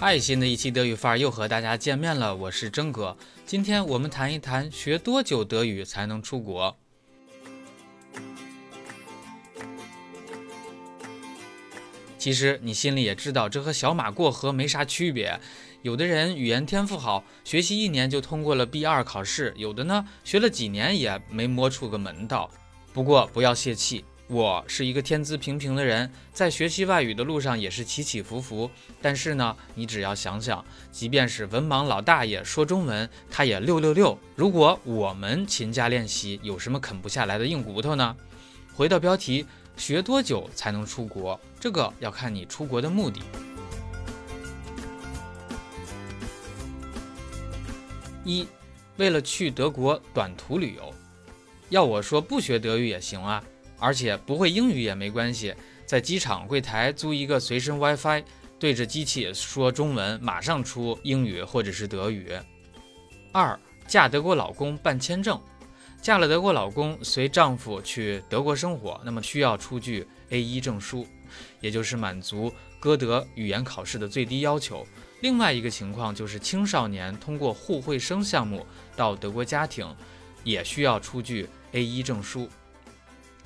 嗨，新的一期德语范儿又和大家见面了，我是真哥。今天我们谈一谈学多久德语才能出国。其实你心里也知道，这和小马过河没啥区别。有的人语言天赋好，学习一年就通过了 B 二考试；有的呢，学了几年也没摸出个门道。不过不要泄气。我是一个天资平平的人，在学习外语的路上也是起起伏伏。但是呢，你只要想想，即便是文盲老大爷说中文，他也六六六。如果我们勤加练习，有什么啃不下来的硬骨头呢？回到标题，学多久才能出国？这个要看你出国的目的。一，为了去德国短途旅游，要我说不学德语也行啊。而且不会英语也没关系，在机场柜台租一个随身 WiFi，对着机器说中文，马上出英语或者是德语。二，嫁德国老公办签证，嫁了德国老公，随丈夫去德国生活，那么需要出具 A1 证书，也就是满足歌德语言考试的最低要求。另外一个情况就是青少年通过互惠生项目到德国家庭，也需要出具 A1 证书。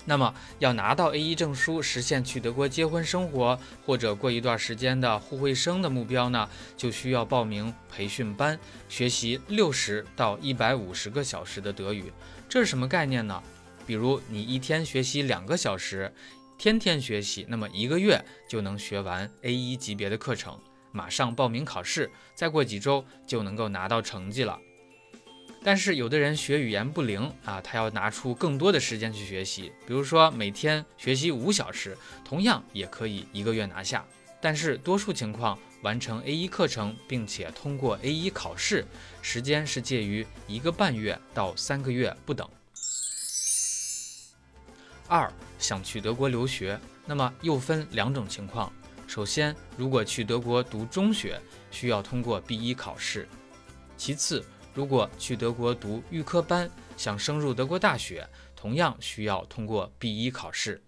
那么要拿到 A1 证书，实现去德国结婚生活或者过一段时间的互惠生的目标呢，就需要报名培训班，学习六十到一百五十个小时的德语。这是什么概念呢？比如你一天学习两个小时，天天学习，那么一个月就能学完 A1 级别的课程，马上报名考试，再过几周就能够拿到成绩了。但是有的人学语言不灵啊，他要拿出更多的时间去学习，比如说每天学习五小时，同样也可以一个月拿下。但是多数情况完成 A1 课程并且通过 A1 考试，时间是介于一个半月到三个月不等。二想去德国留学，那么又分两种情况。首先，如果去德国读中学，需要通过 B1 考试；其次。如果去德国读预科班，想升入德国大学，同样需要通过 B1 考试。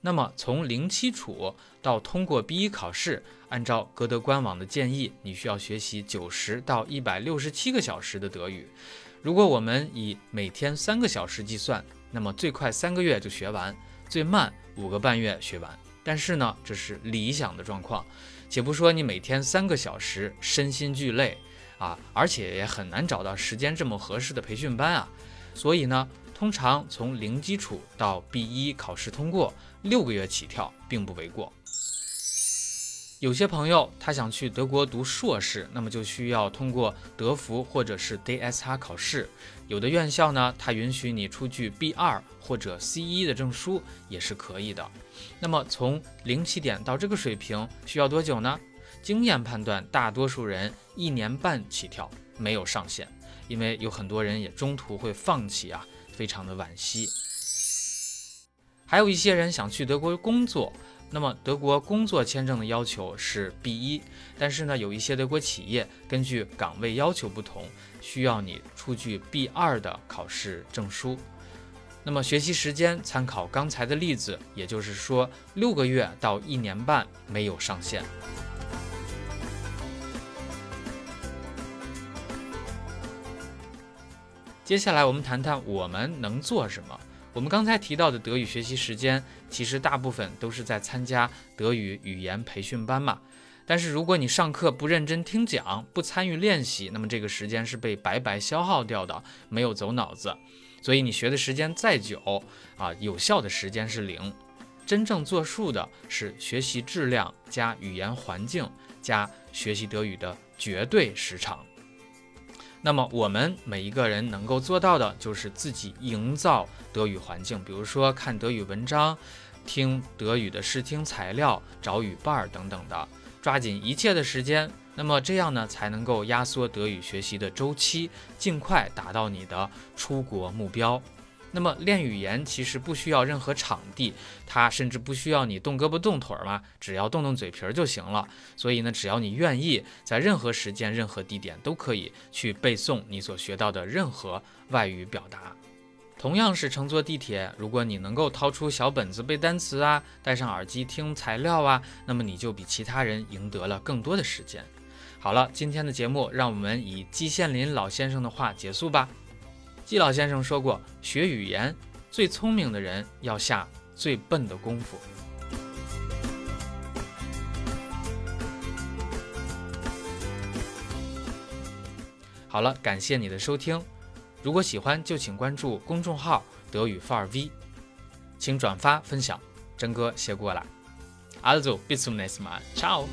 那么从零基础到通过 B1 考试，按照歌德官网的建议，你需要学习九十到一百六十七个小时的德语。如果我们以每天三个小时计算，那么最快三个月就学完，最慢五个半月学完。但是呢，这是理想的状况，且不说你每天三个小时，身心俱累。啊，而且也很难找到时间这么合适的培训班啊，所以呢，通常从零基础到 B1 考试通过，六个月起跳并不为过。有些朋友他想去德国读硕士，那么就需要通过德福或者是 D S R 考试。有的院校呢，它允许你出具 B2 或者 C1 的证书也是可以的。那么从零起点到这个水平需要多久呢？经验判断，大多数人一年半起跳，没有上限，因为有很多人也中途会放弃啊，非常的惋惜。还有一些人想去德国工作，那么德国工作签证的要求是 B1，但是呢，有一些德国企业根据岗位要求不同，需要你出具 B2 的考试证书。那么学习时间参考刚才的例子，也就是说六个月到一年半没有上限。接下来我们谈谈我们能做什么。我们刚才提到的德语学习时间，其实大部分都是在参加德语语言培训班嘛。但是如果你上课不认真听讲，不参与练习，那么这个时间是被白白消耗掉的，没有走脑子。所以你学的时间再久啊，有效的时间是零。真正作数的是学习质量加语言环境加学习德语的绝对时长。那么我们每一个人能够做到的，就是自己营造德语环境，比如说看德语文章，听德语的视听材料，找语伴儿等等的，抓紧一切的时间。那么这样呢，才能够压缩德语学习的周期，尽快达到你的出国目标。那么练语言其实不需要任何场地，它甚至不需要你动胳膊动腿儿嘛，只要动动嘴皮儿就行了。所以呢，只要你愿意，在任何时间、任何地点都可以去背诵你所学到的任何外语表达。同样是乘坐地铁，如果你能够掏出小本子背单词啊，戴上耳机听材料啊，那么你就比其他人赢得了更多的时间。好了，今天的节目让我们以季羡林老先生的话结束吧。季老先生说过，学语言最聪明的人要下最笨的功夫。好了，感谢你的收听。如果喜欢，就请关注公众号“德语范儿 V”，请转发分享。真哥谢过了。Also bis zum nächsten Mal. Ciao.